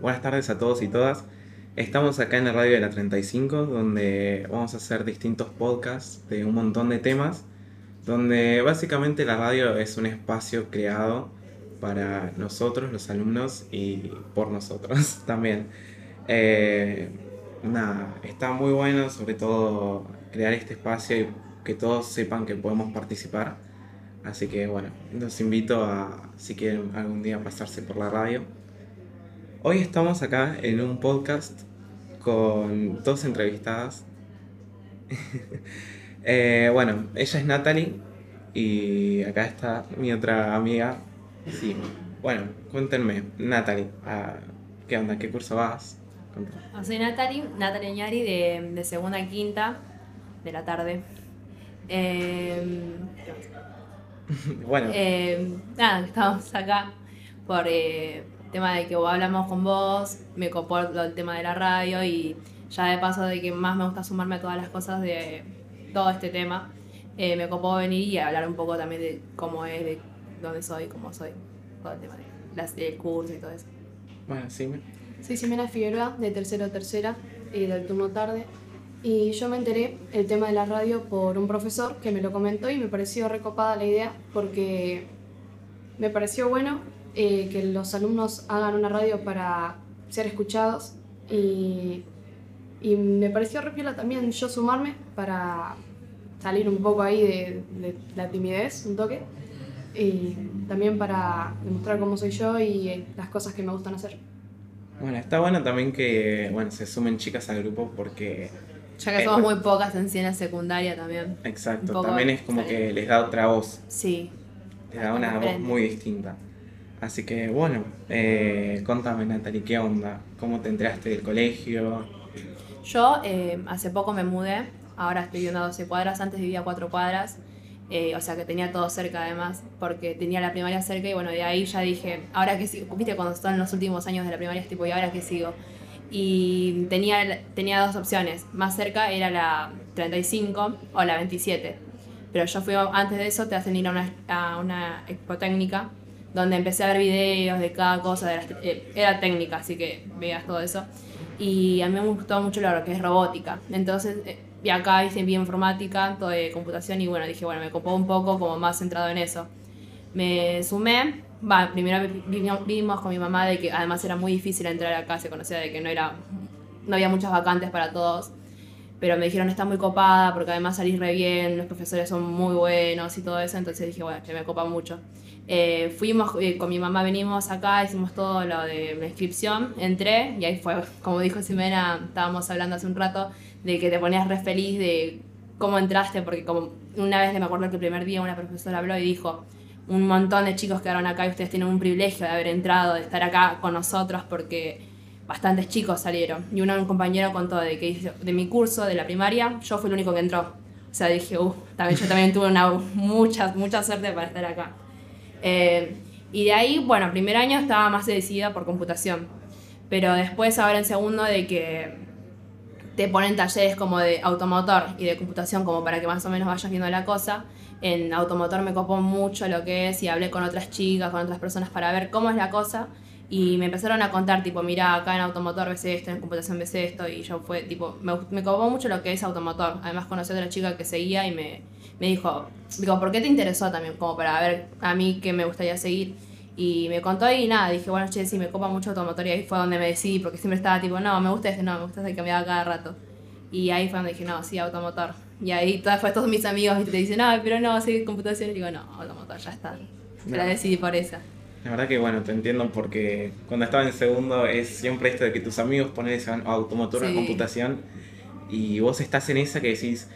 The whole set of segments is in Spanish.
buenas tardes a todos y todas. Estamos acá en la radio de la 35, donde vamos a hacer distintos podcasts de un montón de temas, donde básicamente la radio es un espacio creado para nosotros, los alumnos, y por nosotros también. Eh, nada, está muy bueno sobre todo crear este espacio y que todos sepan que podemos participar. Así que bueno, los invito a, si quieren algún día pasarse por la radio. Hoy estamos acá en un podcast con dos entrevistadas. Eh, bueno, ella es Natalie y acá está mi otra amiga. Sí, bueno, cuéntenme, Natalie, ah, ¿qué onda? ¿Qué curso vas? Ah, soy Natalie, Natalie Ñari de, de segunda a quinta de la tarde. Eh, bueno. Eh, nada, estamos acá por tema de que hablamos con vos, me copó el tema de la radio y ya de paso de que más me gusta sumarme a todas las cosas de todo este tema, eh, me copó venir y hablar un poco también de cómo es, de dónde soy, cómo soy, todo el tema de las, del curso y todo eso. Bueno, sí. Soy Ximena Figueroa, de tercero a tercera y del turno tarde. Y yo me enteré el tema de la radio por un profesor que me lo comentó y me pareció recopada la idea porque me pareció bueno eh, que los alumnos hagan una radio para ser escuchados y, y me pareció repiola también yo sumarme para salir un poco ahí de, de, la timidez, un toque, y también para demostrar cómo soy yo y las cosas que me gustan hacer. Bueno, está bueno también que bueno, se sumen chicas al grupo porque ya que somos muy pocas en ciencia secundaria también. Exacto, también es como que les da otra voz. Sí. Les da una voz muy distinta. Así que bueno, eh, contame Natalie, ¿qué onda? ¿Cómo te enteraste del colegio? Yo eh, hace poco me mudé, ahora estoy viviendo a 12 cuadras, antes vivía a 4 cuadras, eh, o sea que tenía todo cerca además, porque tenía la primaria cerca y bueno, de ahí ya dije, ahora que sigo, viste cuando están los últimos años de la primaria, es tipo, ¿y ahora qué sigo? y tenía, tenía dos opciones. Más cerca era la 35 o la 27. Pero yo fui, antes de eso te hacen ir a una, a una expo técnica donde empecé a ver videos de cada cosa, de eh, era técnica, así que veías todo eso. Y a mí me gustó mucho lo que es robótica. Entonces, eh, y acá hice bioinformática, todo de computación, y bueno, dije, bueno, me copó un poco como más centrado en eso. Me sumé, Va, primero vimos con mi mamá de que además era muy difícil entrar acá, se conocía de que no era no había muchas vacantes para todos, pero me dijeron está muy copada porque además salís re bien, los profesores son muy buenos y todo eso, entonces dije, bueno, que me copa mucho. Eh, fuimos, eh, con mi mamá venimos acá, hicimos todo lo de la inscripción, entré y ahí fue, como dijo Ximena, estábamos hablando hace un rato, de que te ponías re feliz de cómo entraste, porque como una vez me acuerdo que el primer día una profesora habló y dijo, un montón de chicos quedaron acá y ustedes tienen un privilegio de haber entrado, de estar acá con nosotros porque bastantes chicos salieron. Y uno, un compañero contó de que de mi curso, de la primaria, yo fui el único que entró. O sea, dije, uff, también, yo también tuve una, mucha, mucha suerte para estar acá. Eh, y de ahí, bueno, primer año estaba más decidida por computación. Pero después, ahora en segundo, de que te ponen talleres como de automotor y de computación, como para que más o menos vayas viendo la cosa en automotor me copó mucho lo que es y hablé con otras chicas, con otras personas para ver cómo es la cosa y me empezaron a contar tipo, mira, acá en automotor ves esto, en computación ves esto y yo fue tipo, me, me copó mucho lo que es automotor. Además conocí a otra chica que seguía y me, me dijo, digo, ¿por qué te interesó también? Como para ver a mí qué me gustaría seguir. Y me contó y nada, dije, bueno, che, sí, me copa mucho automotor y ahí fue donde me decidí, porque siempre estaba tipo, no, me gusta este, no, me gusta este que me da cada rato. Y ahí fue donde dije, no, sí, automotor. Y ahí después todos mis amigos te dicen, no, pero no, seguir computación. Y digo, no, automotor, ya está. Me la decidí por esa. La verdad que bueno, te entiendo porque cuando estaba en segundo es siempre esto de que tus amigos ponen automotor a computación y vos estás en esa que decís,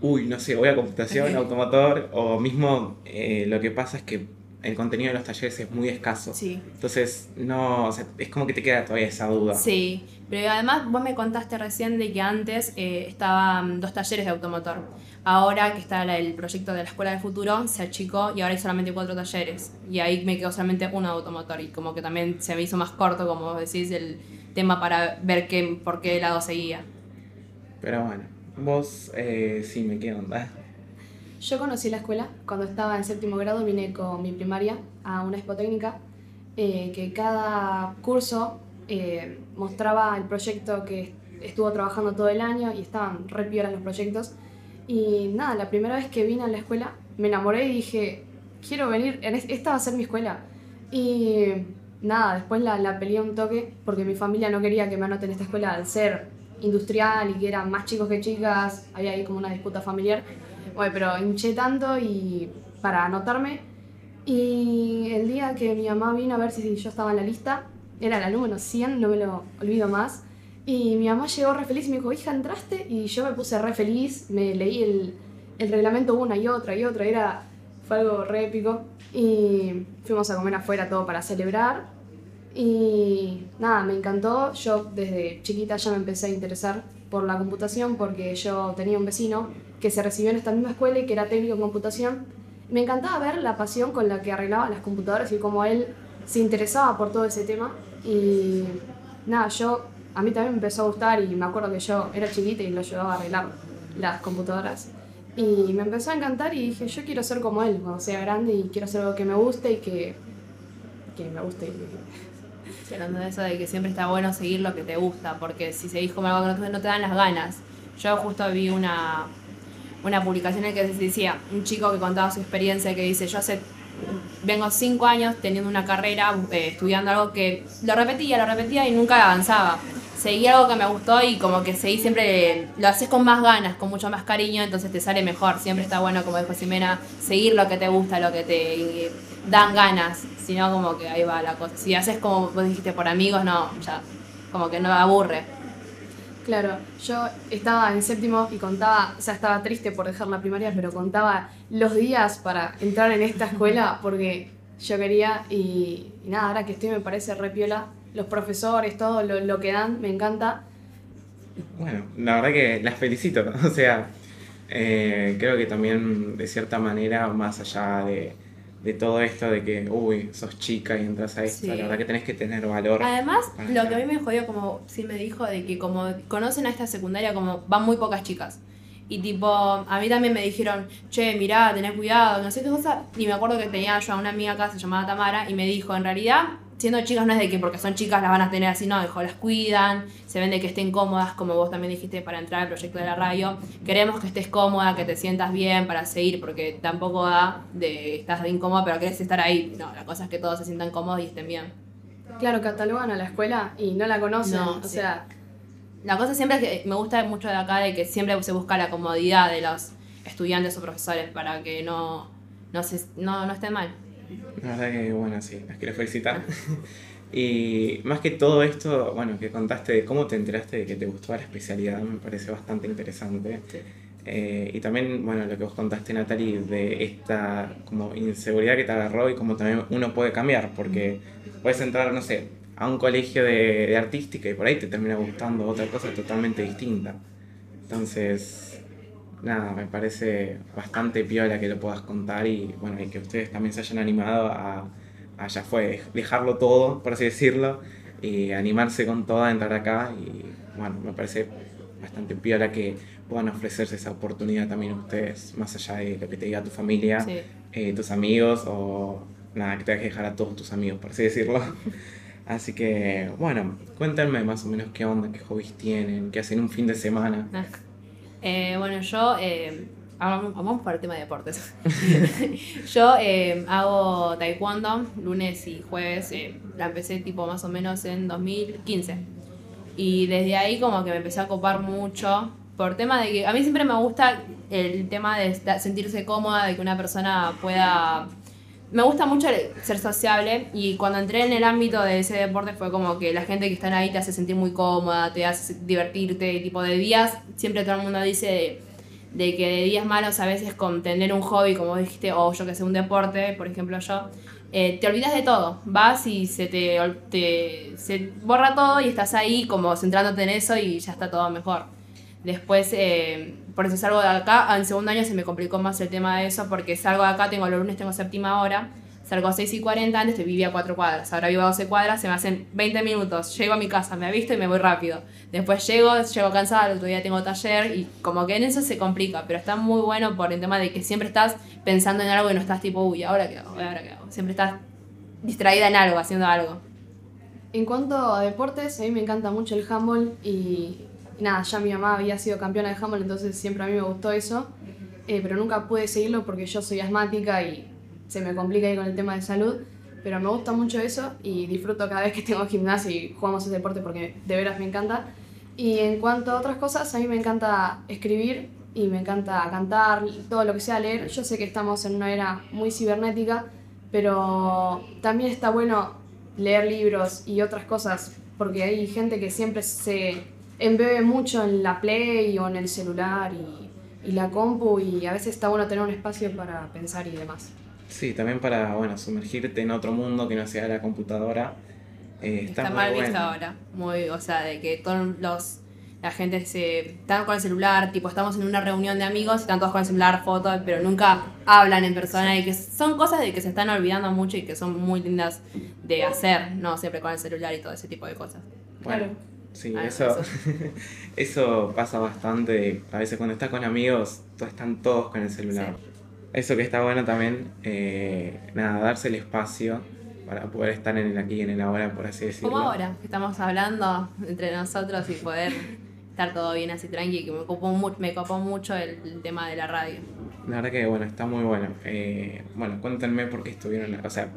uy, no sé, voy a computación, automotor, o mismo eh, lo que pasa es que el contenido de los talleres es muy escaso. Sí. Entonces, no, es como que te queda todavía esa duda. Sí, pero además vos me contaste recién de que antes eh, estaban dos talleres de automotor. Ahora que está el proyecto de la Escuela del Futuro, se achicó y ahora hay solamente cuatro talleres. Y ahí me quedó solamente uno de automotor y como que también se me hizo más corto, como decís, el tema para ver qué, por qué lado seguía. Pero bueno, vos eh, sí me quedo onda. Yo conocí la escuela cuando estaba en séptimo grado, vine con mi primaria a una expo técnica, eh, que cada curso eh, mostraba el proyecto que estuvo trabajando todo el año y estaban re los proyectos. Y nada, la primera vez que vine a la escuela me enamoré y dije, quiero venir, esta va a ser mi escuela. Y nada, después la, la peleé un toque porque mi familia no quería que me anoten en esta escuela al ser industrial y que eran más chicos que chicas, había ahí como una disputa familiar. Bueno, pero hinché tanto y para anotarme. Y el día que mi mamá vino a ver si yo estaba en la lista, era el número 100, no me lo olvido más. Y mi mamá llegó re feliz y me dijo, hija, ¿entraste? Y yo me puse re feliz, me leí el, el reglamento una y otra y otra, era, fue algo re épico. Y fuimos a comer afuera todo para celebrar. Y nada, me encantó. Yo desde chiquita ya me empecé a interesar por la computación porque yo tenía un vecino que se recibió en esta misma escuela y que era técnico en computación. Me encantaba ver la pasión con la que arreglaba las computadoras y cómo él se interesaba por todo ese tema. Y nada, yo a mí también me empezó a gustar y me acuerdo que yo era chiquita y lo ayudaba a arreglar las computadoras. Y me empezó a encantar y dije, yo quiero ser como él cuando sea grande y quiero hacer algo que me guste y que, que me guste. Sí, hablando de eso de que siempre está bueno seguir lo que te gusta, porque si seguís como algo que no te dan las ganas. Yo justo vi una, una publicación en que decía, un chico que contaba su experiencia que dice, yo hace vengo cinco años teniendo una carrera, eh, estudiando algo que lo repetía, lo repetía y nunca avanzaba. Seguí algo que me gustó y como que seguí siempre, lo haces con más ganas, con mucho más cariño, entonces te sale mejor. Siempre está bueno, como dijo Ximena, seguir lo que te gusta, lo que te dan ganas, sino como que ahí va la cosa. Si haces como vos dijiste por amigos, no, ya, como que no aburre. Claro, yo estaba en séptimo y contaba, o sea, estaba triste por dejar la primaria, pero contaba los días para entrar en esta escuela porque yo quería y, nada, ahora que estoy me parece re piola. Los profesores, todo lo, lo, que dan, me encanta. Bueno, la verdad que las felicito, o sea, eh, creo que también de cierta manera, más allá de, de todo esto de que, uy, sos chica y entras a esto, la verdad que tenés que tener valor. Además, lo que a mí me jodió, como sí me dijo, de que como conocen a esta secundaria, como van muy pocas chicas. Y tipo, a mí también me dijeron, che, mirá, tenés cuidado, no sé qué cosa. Y me acuerdo que tenía yo a una amiga acá, se llamaba Tamara, y me dijo, en realidad, siendo chicas no es de que porque son chicas las van a tener así, no, dijo, las cuidan, se ven de que estén cómodas, como vos también dijiste para entrar al proyecto de la radio. Queremos que estés cómoda, que te sientas bien para seguir, porque tampoco da de estás incómoda, pero querés estar ahí. No, la cosa es que todos se sientan cómodos y estén bien. Claro, catalogan a la escuela y no la conocen, o sea... La cosa siempre es que me gusta mucho de acá de que siempre se busca la comodidad de los estudiantes o profesores para que no, no, se, no, no estén mal. La verdad que, bueno, sí, las quiero felicitar. y más que todo esto, bueno, que contaste de cómo te enteraste de que te gustó la especialidad, me parece bastante interesante. Eh, y también, bueno, lo que vos contaste, Natalie, de esta como inseguridad que te agarró y cómo también uno puede cambiar, porque puedes entrar, no sé, a un colegio de, de artística y por ahí te termina gustando otra cosa totalmente distinta. Entonces, nada, me parece bastante piola que lo puedas contar y bueno, y que ustedes también se hayan animado a, a ya fue, dejarlo todo, por así decirlo, y animarse con todo a entrar acá y bueno, me parece bastante piola que puedan ofrecerse esa oportunidad también a ustedes, más allá de lo que te diga tu familia, eh, tus amigos o nada, que te que dejar a todos tus amigos, por así decirlo. Así que, bueno, cuéntenme más o menos qué onda, qué hobbies tienen, qué hacen un fin de semana. Ah. Eh, bueno, yo. Eh, vamos para el tema de deportes. yo eh, hago taekwondo lunes y jueves. la empecé tipo más o menos en 2015. Y desde ahí como que me empecé a copar mucho por tema de que a mí siempre me gusta el tema de sentirse cómoda, de que una persona pueda me gusta mucho ser sociable y cuando entré en el ámbito de ese deporte fue como que la gente que está ahí te hace sentir muy cómoda, te hace divertirte, tipo de días, siempre todo el mundo dice de, que de días malos a veces con tener un hobby, como dijiste, o yo que sé, un deporte, por ejemplo yo, eh, te olvidas de todo, vas y se te, te se borra todo y estás ahí como centrándote en eso y ya está todo mejor. Después, eh, por eso salgo de acá. En segundo año se me complicó más el tema de eso, porque salgo de acá, tengo los lunes, tengo séptima hora. Salgo a 6 y 40, antes te vivía a 4 cuadras. Ahora vivo a 12 cuadras, se me hacen 20 minutos. Llego a mi casa, me visto y me voy rápido. Después llego, llego cansada, el otro día tengo taller y como que en eso se complica. Pero está muy bueno por el tema de que siempre estás pensando en algo y no estás tipo, uy, ¿ahora qué hago? ¿Ahora qué hago? Siempre estás distraída en algo, haciendo algo. En cuanto a deportes, a mí me encanta mucho el handball y, nada, ya mi mamá había sido campeona de handball, entonces siempre a mí me gustó eso, eh, pero nunca pude seguirlo porque yo soy asmática y se me complica ahí con el tema de salud, pero me gusta mucho eso y disfruto cada vez que tengo gimnasio y jugamos ese deporte porque de veras me encanta. Y en cuanto a otras cosas, a mí me encanta escribir y me encanta cantar, todo lo que sea leer. Yo sé que estamos en una era muy cibernética, pero también está bueno leer libros y otras cosas, porque hay gente que siempre se embebe mucho en la Play o en el celular y, y la compu y a veces está bueno tener un espacio para pensar y demás. Sí, también para, bueno, sumergirte en otro mundo que no sea la computadora. Eh, está, Está muy mal bueno. visto ahora. Muy, o sea, de que todos los. La gente se. Están con el celular, tipo, estamos en una reunión de amigos y están todos con el celular, fotos, pero nunca hablan en persona y que son cosas de que se están olvidando mucho y que son muy lindas de hacer, no siempre con el celular y todo ese tipo de cosas. Bueno, Claro. Sí, Ah, eso, eso pasa bastante. A veces cuando estás con amigos, están todos con el celular. Eso que está bueno también, eh, nada, darse el espacio para poder estar en el aquí y en el ahora, por así decirlo. Como ahora, que estamos hablando entre nosotros y poder estar todo bien así tranqui, que me copó, me copó mucho el, el tema de la radio. La verdad que, bueno, está muy bueno. Eh, bueno, cuéntenme por qué estuvieron, o sea,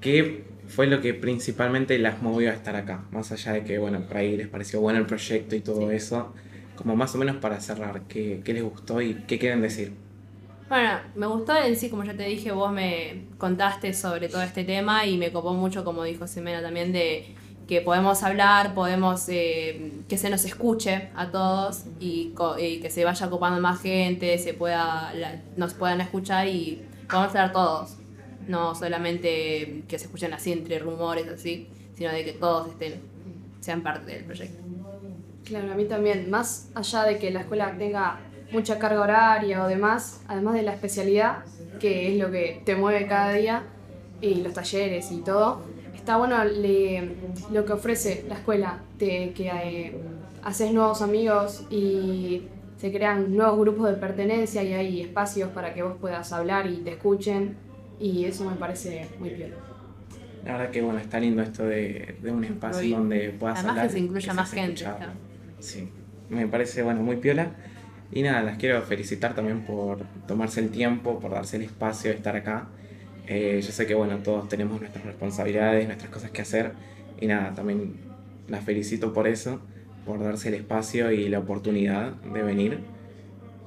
qué fue lo que principalmente las movió a estar acá. Más allá de que, bueno, por ahí les pareció bueno el proyecto y todo Sí. eso. Como más o menos para cerrar, ¿qué, qué les gustó y qué quieren decir? Bueno, me gustó en sí, como ya te dije, vos me contaste sobre todo este tema y me copó mucho, como dijo Ximena también, de que podemos hablar, podemos eh, que se nos escuche a todos y, y que se vaya copando más gente, se pueda la- nos puedan escuchar y podamos hablar todos, no solamente que se escuchen así entre rumores así, sino de que todos estén sean parte del proyecto. Claro, a mí también, más allá de que la escuela tenga mucha carga horaria o demás, además de la especialidad, que es lo que te mueve cada día, y los talleres y todo, está bueno le- lo que ofrece la escuela, te, que eh, haces nuevos amigos y se crean nuevos grupos de pertenencia y hay espacios para que vos puedas hablar y te escuchen, y eso me parece muy piola. La verdad que, bueno, está lindo esto de, de un espacio Muy- donde puedas Además hablar. que se incluya más gente. Sí, me parece, bueno, muy piola. Y nada, las quiero felicitar también por tomarse el tiempo, por darse el espacio de estar acá. Eh, yo sé que, bueno, todos tenemos nuestras responsabilidades, nuestras cosas que hacer. Y nada, también las felicito por eso, por darse el espacio y la oportunidad de venir.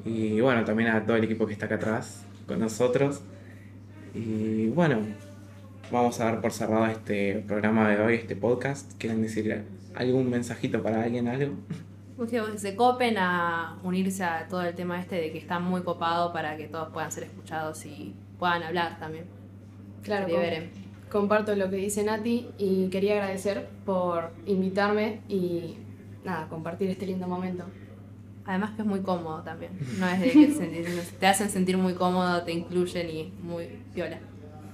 Y bueno, también a todo el equipo que está acá atrás con nosotros. Y bueno, vamos a dar por cerrado este programa de hoy, este podcast. ¿Quieren decir algún mensajito para alguien, algo? Pues que se copen a unirse a todo el tema este de que está muy copado para que todos puedan ser escuchados y puedan hablar también. Claro, comparto lo que dice Nati y quería agradecer por invitarme y nada, compartir este lindo momento. Además que es muy cómodo también. No es de que se- te hacen sentir muy cómodo, te incluyen y muy viola.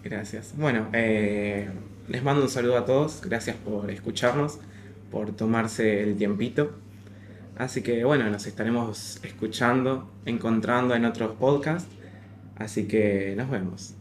Gracias. Bueno, eh, les mando un saludo a todos. Gracias por escucharnos, por tomarse el tiempito. Así que bueno, nos estaremos escuchando, encontrando en otros podcasts. Así que nos vemos.